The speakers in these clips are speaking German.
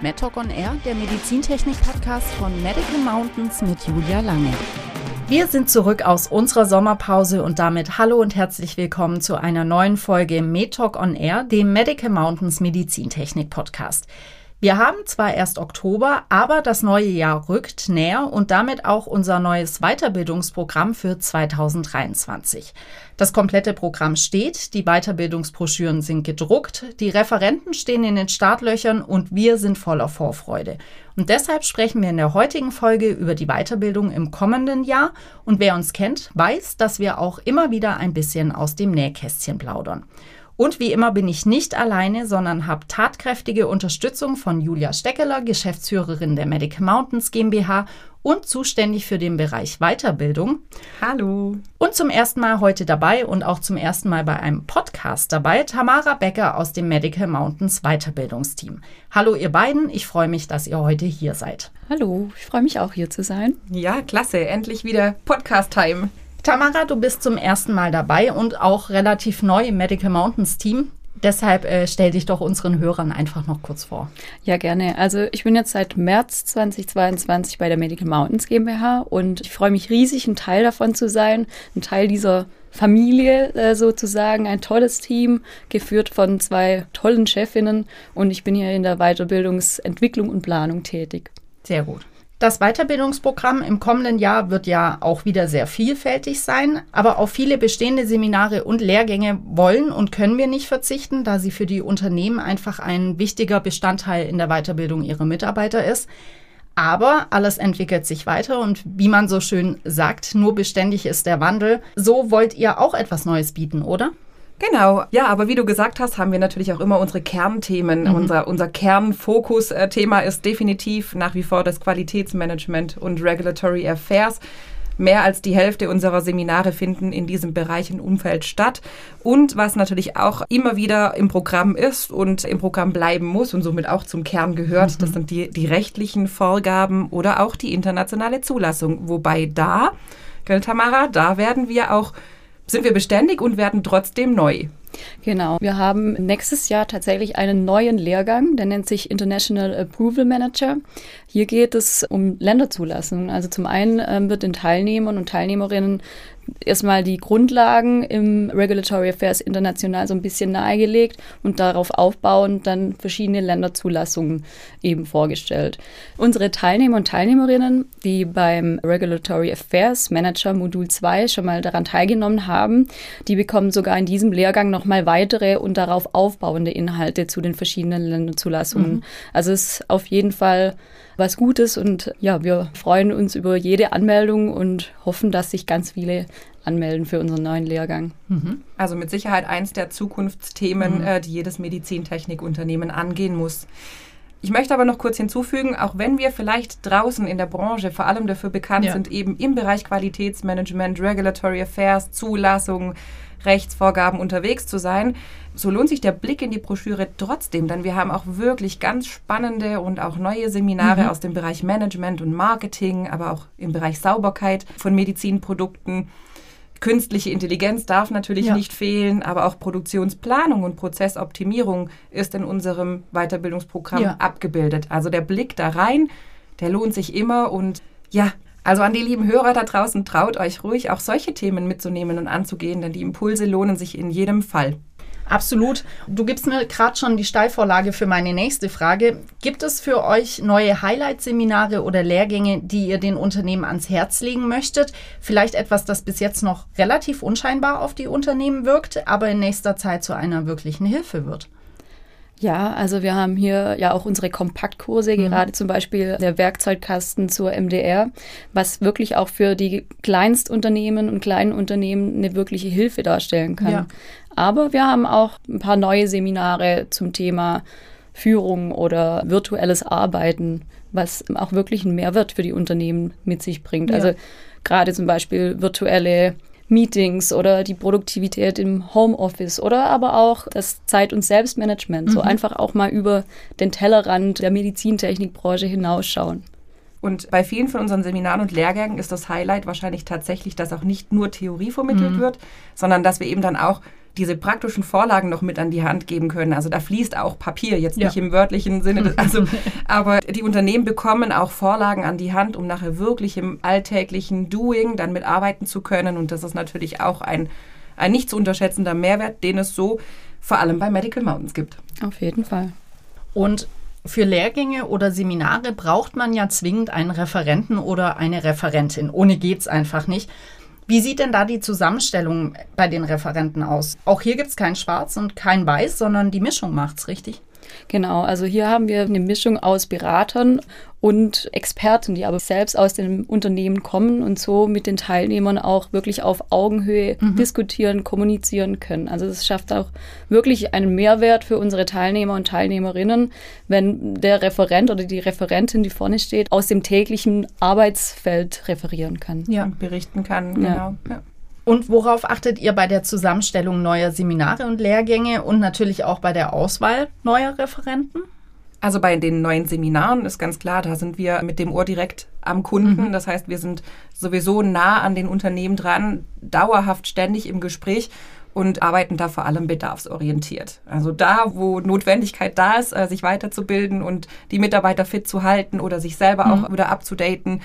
MedTalk on Air, der Medizintechnik-Podcast von Medical Mountains mit Julia Lange. Wir sind zurück aus unserer Sommerpause und damit hallo und herzlich willkommen zu einer neuen Folge MedTalk on Air, dem Medical Mountains Medizintechnik-Podcast. Wir haben zwar erst Oktober, aber das neue Jahr rückt näher und damit auch unser neues Weiterbildungsprogramm für 2023. Das komplette Programm steht, die Weiterbildungsbroschüren sind gedruckt, die Referenten stehen in den Startlöchern und wir sind voller Vorfreude. Und deshalb sprechen wir in der heutigen Folge über die Weiterbildung im kommenden Jahr und wer uns kennt, weiß, dass wir auch immer wieder ein bisschen aus dem Nähkästchen plaudern. Und wie immer bin ich nicht alleine, sondern habe tatkräftige Unterstützung von Julia Steckeler, Geschäftsführerin der Medical Mountains GmbH und zuständig für den Bereich Weiterbildung. Hallo. Und zum ersten Mal heute dabei und auch zum ersten Mal bei einem Podcast dabei, Tamara Becker aus dem Medical Mountains Weiterbildungsteam. Hallo ihr beiden, ich freue mich, dass ihr heute hier seid. Hallo, ich freue mich auch hier zu sein. Ja, klasse, endlich wieder Podcast-Time. Tamara, du bist zum ersten Mal dabei und auch relativ neu im Medical Mountains Team. Deshalb äh, stell dich doch unseren Hörern einfach noch kurz vor. Ja, gerne. Also ich bin jetzt seit März 2022 bei der Medical Mountains GmbH und ich freue mich riesig, ein Teil davon zu sein, ein Teil dieser Familie äh, sozusagen, ein tolles Team, geführt von zwei tollen Chefinnen und ich bin hier in der Weiterbildungsentwicklung und Planung tätig. Sehr gut. Das Weiterbildungsprogramm im kommenden Jahr wird ja auch wieder sehr vielfältig sein, aber auf viele bestehende Seminare und Lehrgänge wollen und können wir nicht verzichten, da sie für die Unternehmen einfach ein wichtiger Bestandteil in der Weiterbildung ihrer Mitarbeiter ist. Aber alles entwickelt sich weiter und wie man so schön sagt, nur beständig ist der Wandel. So wollt ihr auch etwas Neues bieten, oder? Genau, ja, aber wie du gesagt hast, haben wir natürlich auch immer unsere Kernthemen. Mhm. Unser, unser Kernfokus-Thema ist definitiv nach wie vor das Qualitätsmanagement und Regulatory Affairs. Mehr als die Hälfte unserer Seminare finden in diesem Bereich und Umfeld statt. Und was natürlich auch immer wieder im Programm ist und im Programm bleiben muss und somit auch zum Kern gehört, mhm. das sind die, die rechtlichen Vorgaben oder auch die internationale Zulassung. Wobei da, gell, Tamara, da werden wir auch sind wir beständig und werden trotzdem neu. Genau. Wir haben nächstes Jahr tatsächlich einen neuen Lehrgang, der nennt sich International Approval Manager. Hier geht es um Länderzulassung. Also zum einen ähm, wird den Teilnehmern und Teilnehmerinnen erstmal die Grundlagen im Regulatory Affairs international so ein bisschen nahegelegt und darauf aufbauend dann verschiedene Länderzulassungen eben vorgestellt. Unsere Teilnehmer und Teilnehmerinnen, die beim Regulatory Affairs Manager Modul 2 schon mal daran teilgenommen haben, die bekommen sogar in diesem Lehrgang nochmal weitere und darauf aufbauende Inhalte zu den verschiedenen Länderzulassungen. Mhm. Also es ist auf jeden Fall was Gutes und ja, wir freuen uns über jede Anmeldung und hoffen, dass sich ganz viele anmelden für unseren neuen Lehrgang. Mhm. Also mit Sicherheit eins der Zukunftsthemen, mhm. äh, die jedes Medizintechnikunternehmen angehen muss. Ich möchte aber noch kurz hinzufügen, auch wenn wir vielleicht draußen in der Branche vor allem dafür bekannt ja. sind, eben im Bereich Qualitätsmanagement, Regulatory Affairs, Zulassung, Rechtsvorgaben unterwegs zu sein, so lohnt sich der Blick in die Broschüre trotzdem, denn wir haben auch wirklich ganz spannende und auch neue Seminare mhm. aus dem Bereich Management und Marketing, aber auch im Bereich Sauberkeit von Medizinprodukten. Künstliche Intelligenz darf natürlich ja. nicht fehlen, aber auch Produktionsplanung und Prozessoptimierung ist in unserem Weiterbildungsprogramm ja. abgebildet. Also der Blick da rein, der lohnt sich immer und ja, also an die lieben Hörer da draußen, traut euch ruhig auch solche Themen mitzunehmen und anzugehen, denn die Impulse lohnen sich in jedem Fall. Absolut. Du gibst mir gerade schon die Steilvorlage für meine nächste Frage. Gibt es für euch neue Highlight-Seminare oder Lehrgänge, die ihr den Unternehmen ans Herz legen möchtet? Vielleicht etwas, das bis jetzt noch relativ unscheinbar auf die Unternehmen wirkt, aber in nächster Zeit zu einer wirklichen Hilfe wird? Ja, also wir haben hier ja auch unsere Kompaktkurse, mhm. gerade zum Beispiel der Werkzeugkasten zur MDR, was wirklich auch für die Kleinstunternehmen und kleinen Unternehmen eine wirkliche Hilfe darstellen kann. Ja. Aber wir haben auch ein paar neue Seminare zum Thema Führung oder virtuelles Arbeiten, was auch wirklich einen Mehrwert für die Unternehmen mit sich bringt. Ja. Also gerade zum Beispiel virtuelle Meetings oder die Produktivität im Homeoffice oder aber auch das Zeit- und Selbstmanagement. Mhm. So einfach auch mal über den Tellerrand der Medizintechnikbranche hinausschauen. Und bei vielen von unseren Seminaren und Lehrgängen ist das Highlight wahrscheinlich tatsächlich, dass auch nicht nur Theorie vermittelt mhm. wird, sondern dass wir eben dann auch diese praktischen Vorlagen noch mit an die Hand geben können. Also da fließt auch Papier, jetzt nicht im wörtlichen Sinne, also, aber die Unternehmen bekommen auch Vorlagen an die Hand, um nachher wirklich im alltäglichen Doing dann mitarbeiten zu können. Und das ist natürlich auch ein, ein nicht zu unterschätzender Mehrwert, den es so vor allem bei Medical Mountains gibt. Auf jeden Fall. Und für Lehrgänge oder Seminare braucht man ja zwingend einen Referenten oder eine Referentin. Ohne geht es einfach nicht. Wie sieht denn da die Zusammenstellung bei den Referenten aus? Auch hier gibt es kein Schwarz und kein Weiß, sondern die Mischung macht's, richtig? Genau, also hier haben wir eine Mischung aus Beratern und Experten, die aber selbst aus dem Unternehmen kommen und so mit den Teilnehmern auch wirklich auf Augenhöhe mhm. diskutieren, kommunizieren können. Also das schafft auch wirklich einen Mehrwert für unsere Teilnehmer und Teilnehmerinnen, wenn der Referent oder die Referentin, die vorne steht, aus dem täglichen Arbeitsfeld referieren kann. Ja, und berichten kann, genau. Ja. Ja. Und worauf achtet ihr bei der Zusammenstellung neuer Seminare und Lehrgänge und natürlich auch bei der Auswahl neuer Referenten? Also bei den neuen Seminaren ist ganz klar, da sind wir mit dem Ohr direkt am Kunden. Mhm. Das heißt, wir sind sowieso nah an den Unternehmen dran, dauerhaft ständig im Gespräch und arbeiten da vor allem bedarfsorientiert. Also da, wo Notwendigkeit da ist, äh, sich weiterzubilden und die Mitarbeiter fit zu halten oder sich selber mhm. auch wieder abzudaten,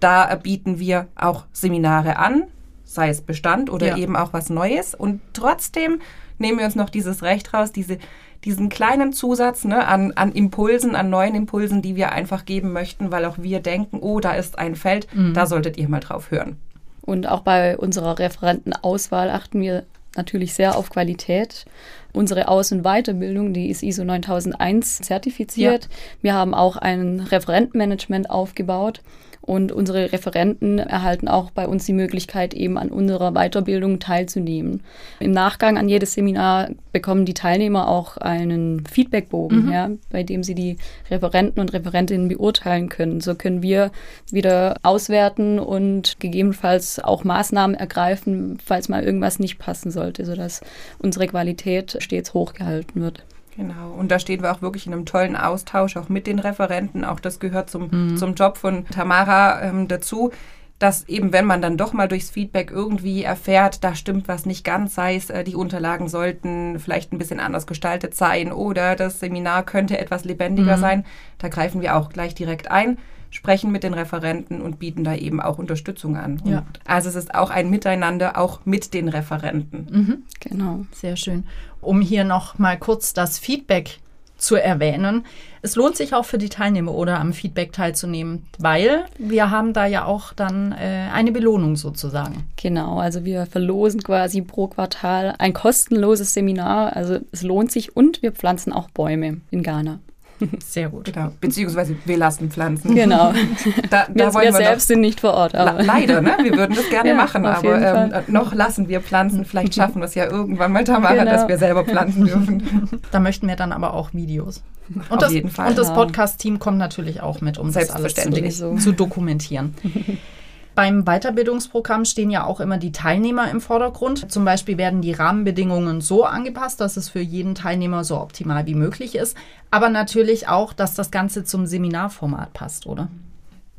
da bieten wir auch Seminare an sei es Bestand oder ja. eben auch was Neues. Und trotzdem nehmen wir uns noch dieses Recht raus, diese, diesen kleinen Zusatz ne, an, an Impulsen, an neuen Impulsen, die wir einfach geben möchten, weil auch wir denken, oh, da ist ein Feld, mhm. da solltet ihr mal drauf hören. Und auch bei unserer Referentenauswahl achten wir natürlich sehr auf Qualität. Unsere Aus- und Weiterbildung, die ist ISO 9001 zertifiziert. Ja. Wir haben auch ein Referentenmanagement aufgebaut. Und unsere Referenten erhalten auch bei uns die Möglichkeit, eben an unserer Weiterbildung teilzunehmen. Im Nachgang an jedes Seminar bekommen die Teilnehmer auch einen Feedbackbogen, mhm. ja, bei dem sie die Referenten und Referentinnen beurteilen können. So können wir wieder auswerten und gegebenenfalls auch Maßnahmen ergreifen, falls mal irgendwas nicht passen sollte, sodass unsere Qualität stets hochgehalten wird. Genau, und da stehen wir auch wirklich in einem tollen Austausch, auch mit den Referenten. Auch das gehört zum, mhm. zum Job von Tamara ähm, dazu, dass eben, wenn man dann doch mal durchs Feedback irgendwie erfährt, da stimmt was nicht ganz, sei es, äh, die Unterlagen sollten vielleicht ein bisschen anders gestaltet sein oder das Seminar könnte etwas lebendiger mhm. sein, da greifen wir auch gleich direkt ein sprechen mit den Referenten und bieten da eben auch Unterstützung an. Ja. Also es ist auch ein Miteinander, auch mit den Referenten. Mhm. Genau, sehr schön. Um hier noch mal kurz das Feedback zu erwähnen. Es lohnt sich auch für die Teilnehmer oder am Feedback teilzunehmen, weil wir haben da ja auch dann äh, eine Belohnung sozusagen. Genau, also wir verlosen quasi pro Quartal ein kostenloses Seminar. Also es lohnt sich und wir pflanzen auch Bäume in Ghana. Sehr gut. Genau. Beziehungsweise wir lassen Pflanzen. Genau. Da, da wir, wir, wir selbst sind nicht vor Ort. Aber. Leider, ne? Wir würden das gerne ja, machen, aber ähm, noch lassen wir Pflanzen. Vielleicht schaffen wir es ja irgendwann mal, Tamara, genau. dass wir selber pflanzen dürfen. Da möchten wir dann aber auch Videos. Und Auf das, jeden Fall. Und das genau. Podcast-Team kommt natürlich auch mit, um das alles zu, zu dokumentieren. Beim Weiterbildungsprogramm stehen ja auch immer die Teilnehmer im Vordergrund. Zum Beispiel werden die Rahmenbedingungen so angepasst, dass es für jeden Teilnehmer so optimal wie möglich ist. Aber natürlich auch, dass das Ganze zum Seminarformat passt, oder?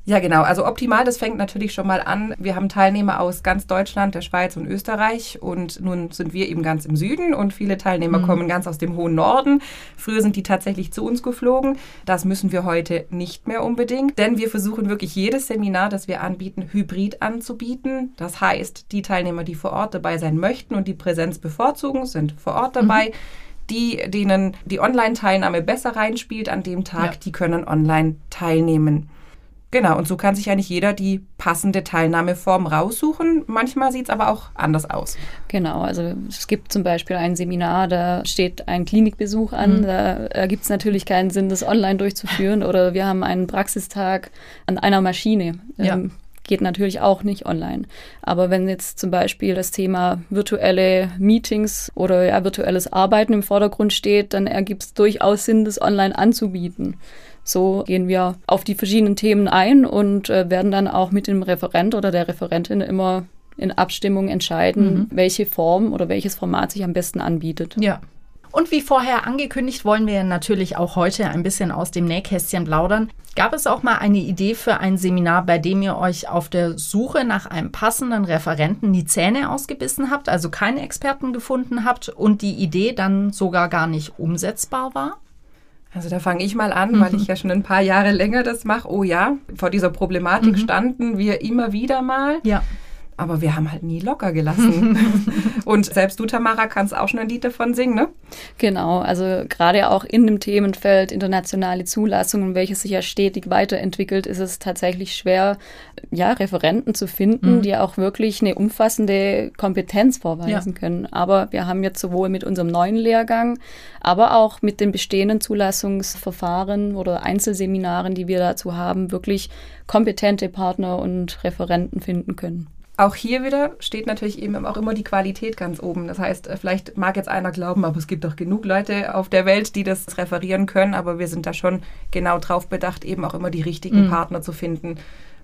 Ja, genau. Also optimal, das fängt natürlich schon mal an. Wir haben Teilnehmer aus ganz Deutschland, der Schweiz und Österreich und nun sind wir eben ganz im Süden und viele Teilnehmer mhm. kommen ganz aus dem hohen Norden. Früher sind die tatsächlich zu uns geflogen. Das müssen wir heute nicht mehr unbedingt, denn wir versuchen wirklich jedes Seminar, das wir anbieten, hybrid anzubieten. Das heißt, die Teilnehmer, die vor Ort dabei sein möchten und die Präsenz bevorzugen, sind vor Ort dabei. Mhm die, denen die Online-Teilnahme besser reinspielt an dem Tag, ja. die können online teilnehmen. Genau, und so kann sich eigentlich jeder die passende Teilnahmeform raussuchen. Manchmal sieht es aber auch anders aus. Genau, also es gibt zum Beispiel ein Seminar, da steht ein Klinikbesuch an. Mhm. Da ergibt es natürlich keinen Sinn, das online durchzuführen. Oder wir haben einen Praxistag an einer Maschine. Ja. Ähm, geht natürlich auch nicht online. Aber wenn jetzt zum Beispiel das Thema virtuelle Meetings oder ja, virtuelles Arbeiten im Vordergrund steht, dann ergibt es durchaus Sinn, das online anzubieten. So gehen wir auf die verschiedenen Themen ein und äh, werden dann auch mit dem Referent oder der Referentin immer in Abstimmung entscheiden, mhm. welche Form oder welches Format sich am besten anbietet. Ja. Und wie vorher angekündigt, wollen wir natürlich auch heute ein bisschen aus dem Nähkästchen plaudern. Gab es auch mal eine Idee für ein Seminar, bei dem ihr euch auf der Suche nach einem passenden Referenten die Zähne ausgebissen habt, also keinen Experten gefunden habt und die Idee dann sogar gar nicht umsetzbar war? Also da fange ich mal an, mhm. weil ich ja schon ein paar Jahre länger das mache. Oh ja, vor dieser Problematik mhm. standen wir immer wieder mal. Ja. Aber wir haben halt nie locker gelassen. und selbst du, Tamara, kannst auch schon ein Lied davon singen, ne? Genau, also gerade auch in dem Themenfeld internationale Zulassungen, welches sich ja stetig weiterentwickelt, ist es tatsächlich schwer, ja, Referenten zu finden, mhm. die auch wirklich eine umfassende Kompetenz vorweisen ja. können. Aber wir haben jetzt sowohl mit unserem neuen Lehrgang, aber auch mit den bestehenden Zulassungsverfahren oder Einzelseminaren, die wir dazu haben, wirklich kompetente Partner und Referenten finden können auch hier wieder steht natürlich eben auch immer die Qualität ganz oben. Das heißt, äh, vielleicht mag jetzt einer glauben, aber es gibt doch genug Leute auf der Welt, die das referieren können, aber wir sind da schon genau drauf bedacht, eben auch immer die richtigen mhm. Partner zu finden.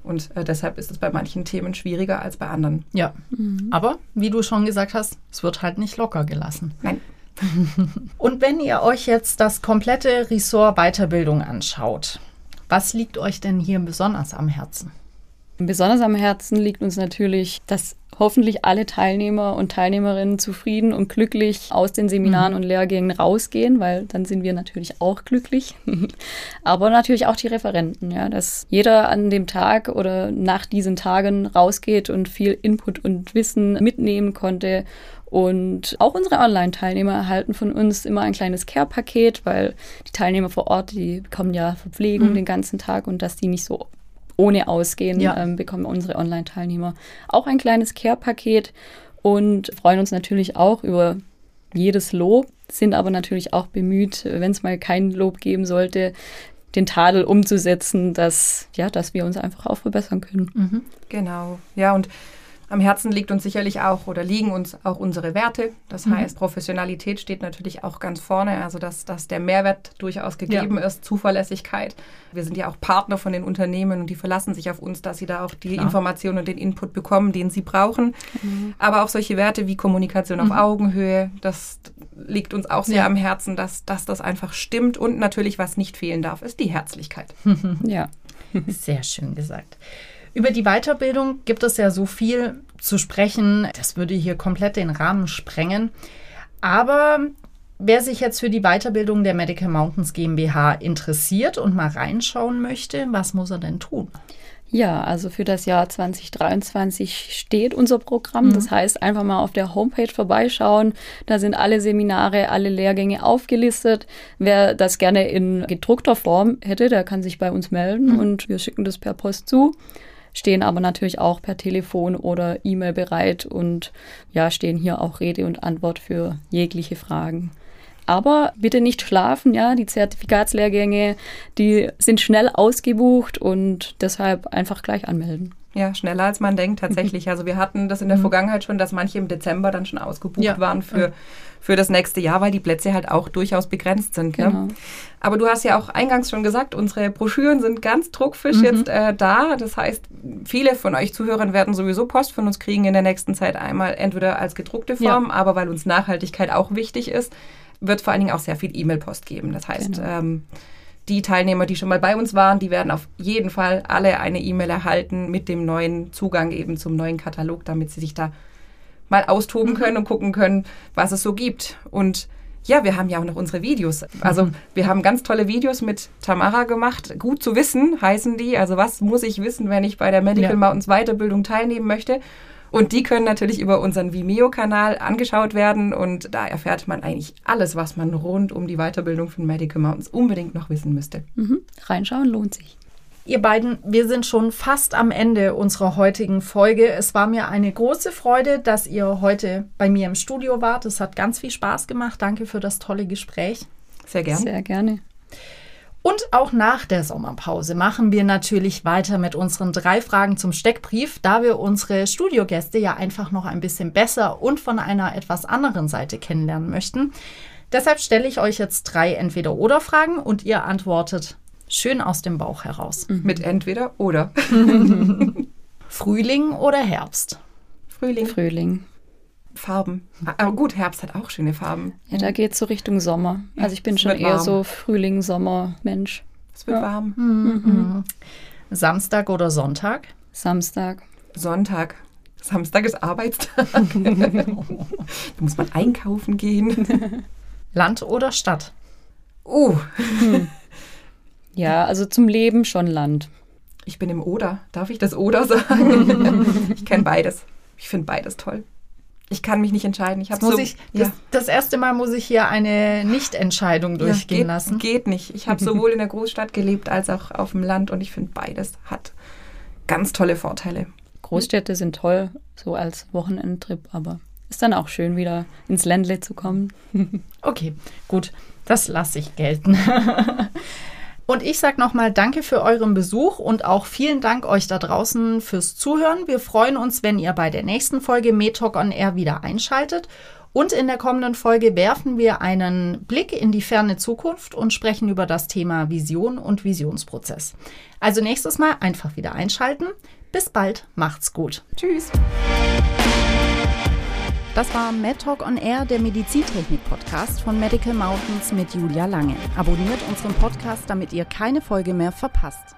Und äh, deshalb ist es bei manchen Themen schwieriger als bei anderen. Ja, mhm. aber wie du schon gesagt hast, es wird halt nicht locker gelassen. Nein. Und wenn ihr euch jetzt das komplette Ressort Weiterbildung anschaut, was liegt euch denn hier besonders am Herzen? Besonders am Herzen liegt uns natürlich, dass hoffentlich alle Teilnehmer und Teilnehmerinnen zufrieden und glücklich aus den Seminaren mhm. und Lehrgängen rausgehen, weil dann sind wir natürlich auch glücklich. Aber natürlich auch die Referenten, ja, dass jeder an dem Tag oder nach diesen Tagen rausgeht und viel Input und Wissen mitnehmen konnte und auch unsere Online-Teilnehmer erhalten von uns immer ein kleines Care-Paket, weil die Teilnehmer vor Ort, die bekommen ja Verpflegung mhm. den ganzen Tag und dass die nicht so ohne Ausgehen ja. ähm, bekommen unsere Online-Teilnehmer auch ein kleines Care-Paket und freuen uns natürlich auch über jedes Lob, sind aber natürlich auch bemüht, wenn es mal kein Lob geben sollte, den Tadel umzusetzen, dass, ja, dass wir uns einfach auch verbessern können. Mhm. Genau, ja, und am Herzen liegt uns sicherlich auch oder liegen uns auch unsere Werte. Das mhm. heißt, Professionalität steht natürlich auch ganz vorne, also dass, dass der Mehrwert durchaus gegeben ja. ist, Zuverlässigkeit. Wir sind ja auch Partner von den Unternehmen und die verlassen sich auf uns, dass sie da auch die Klar. Informationen und den Input bekommen, den sie brauchen. Mhm. Aber auch solche Werte wie Kommunikation auf mhm. Augenhöhe, das liegt uns auch sehr ja. am Herzen, dass, dass das einfach stimmt. Und natürlich, was nicht fehlen darf, ist die Herzlichkeit. ja, sehr schön gesagt. Über die Weiterbildung gibt es ja so viel zu sprechen. Das würde hier komplett den Rahmen sprengen. Aber wer sich jetzt für die Weiterbildung der Medical Mountains GmbH interessiert und mal reinschauen möchte, was muss er denn tun? Ja, also für das Jahr 2023 steht unser Programm. Mhm. Das heißt, einfach mal auf der Homepage vorbeischauen. Da sind alle Seminare, alle Lehrgänge aufgelistet. Wer das gerne in gedruckter Form hätte, der kann sich bei uns melden mhm. und wir schicken das per Post zu stehen aber natürlich auch per Telefon oder E-Mail bereit und ja, stehen hier auch Rede und Antwort für jegliche Fragen. Aber bitte nicht schlafen, ja, die Zertifikatslehrgänge, die sind schnell ausgebucht und deshalb einfach gleich anmelden. Ja, schneller als man denkt tatsächlich. Also wir hatten das in der mhm. Vergangenheit schon, dass manche im Dezember dann schon ausgebucht ja. waren für, für das nächste Jahr, weil die Plätze halt auch durchaus begrenzt sind. Ne? Genau. Aber du hast ja auch eingangs schon gesagt, unsere Broschüren sind ganz druckfisch mhm. jetzt äh, da. Das heißt, viele von euch Zuhörern werden sowieso Post von uns kriegen in der nächsten Zeit einmal entweder als gedruckte Form, ja. aber weil uns Nachhaltigkeit auch wichtig ist, wird vor allen Dingen auch sehr viel E-Mail-Post geben. Das heißt, genau. ähm, die Teilnehmer, die schon mal bei uns waren, die werden auf jeden Fall alle eine E-Mail erhalten mit dem neuen Zugang eben zum neuen Katalog, damit sie sich da mal austoben mhm. können und gucken können, was es so gibt. Und ja, wir haben ja auch noch unsere Videos. Also mhm. wir haben ganz tolle Videos mit Tamara gemacht. Gut zu wissen heißen die. Also was muss ich wissen, wenn ich bei der Medical ja. Mountains Weiterbildung teilnehmen möchte? Und die können natürlich über unseren Vimeo-Kanal angeschaut werden und da erfährt man eigentlich alles, was man rund um die Weiterbildung von Medical Mountains unbedingt noch wissen müsste. Mhm. Reinschauen lohnt sich. Ihr beiden, wir sind schon fast am Ende unserer heutigen Folge. Es war mir eine große Freude, dass ihr heute bei mir im Studio wart. Es hat ganz viel Spaß gemacht. Danke für das tolle Gespräch. Sehr gerne. Sehr gerne. Und auch nach der Sommerpause machen wir natürlich weiter mit unseren drei Fragen zum Steckbrief, da wir unsere Studiogäste ja einfach noch ein bisschen besser und von einer etwas anderen Seite kennenlernen möchten. Deshalb stelle ich euch jetzt drei Entweder-Oder-Fragen und ihr antwortet schön aus dem Bauch heraus. Mhm. Mit Entweder oder. Frühling oder Herbst? Frühling. Frühling. Farben. Aber gut, Herbst hat auch schöne Farben. Ja, da geht es so Richtung Sommer. Also ich bin schon eher warm. so Frühling, Sommer, Mensch. Es wird ja. warm. Mhm. Samstag oder Sonntag? Samstag. Sonntag. Samstag ist Arbeitstag. da muss man einkaufen gehen. Land oder Stadt? Uh. Hm. Ja, also zum Leben schon Land. Ich bin im Oder. Darf ich das Oder sagen? ich kenne beides. Ich finde beides toll. Ich kann mich nicht entscheiden. Ich habe so, ich, ja. das, das, erste Mal muss ich hier eine Nichtentscheidung durchgehen ja, geht, lassen. Geht nicht. Ich habe sowohl in der Großstadt gelebt als auch auf dem Land und ich finde beides hat ganz tolle Vorteile. Großstädte sind toll, so als Wochenendtrip, aber ist dann auch schön, wieder ins Ländle zu kommen. okay, gut, das lasse ich gelten. Und ich sage nochmal Danke für euren Besuch und auch vielen Dank euch da draußen fürs Zuhören. Wir freuen uns, wenn ihr bei der nächsten Folge MedTalk on Air wieder einschaltet. Und in der kommenden Folge werfen wir einen Blick in die ferne Zukunft und sprechen über das Thema Vision und Visionsprozess. Also nächstes Mal einfach wieder einschalten. Bis bald, macht's gut. Tschüss. Das war MedTalk on Air, der Medizintechnik-Podcast von Medical Mountains mit Julia Lange. Abonniert unseren Podcast, damit ihr keine Folge mehr verpasst.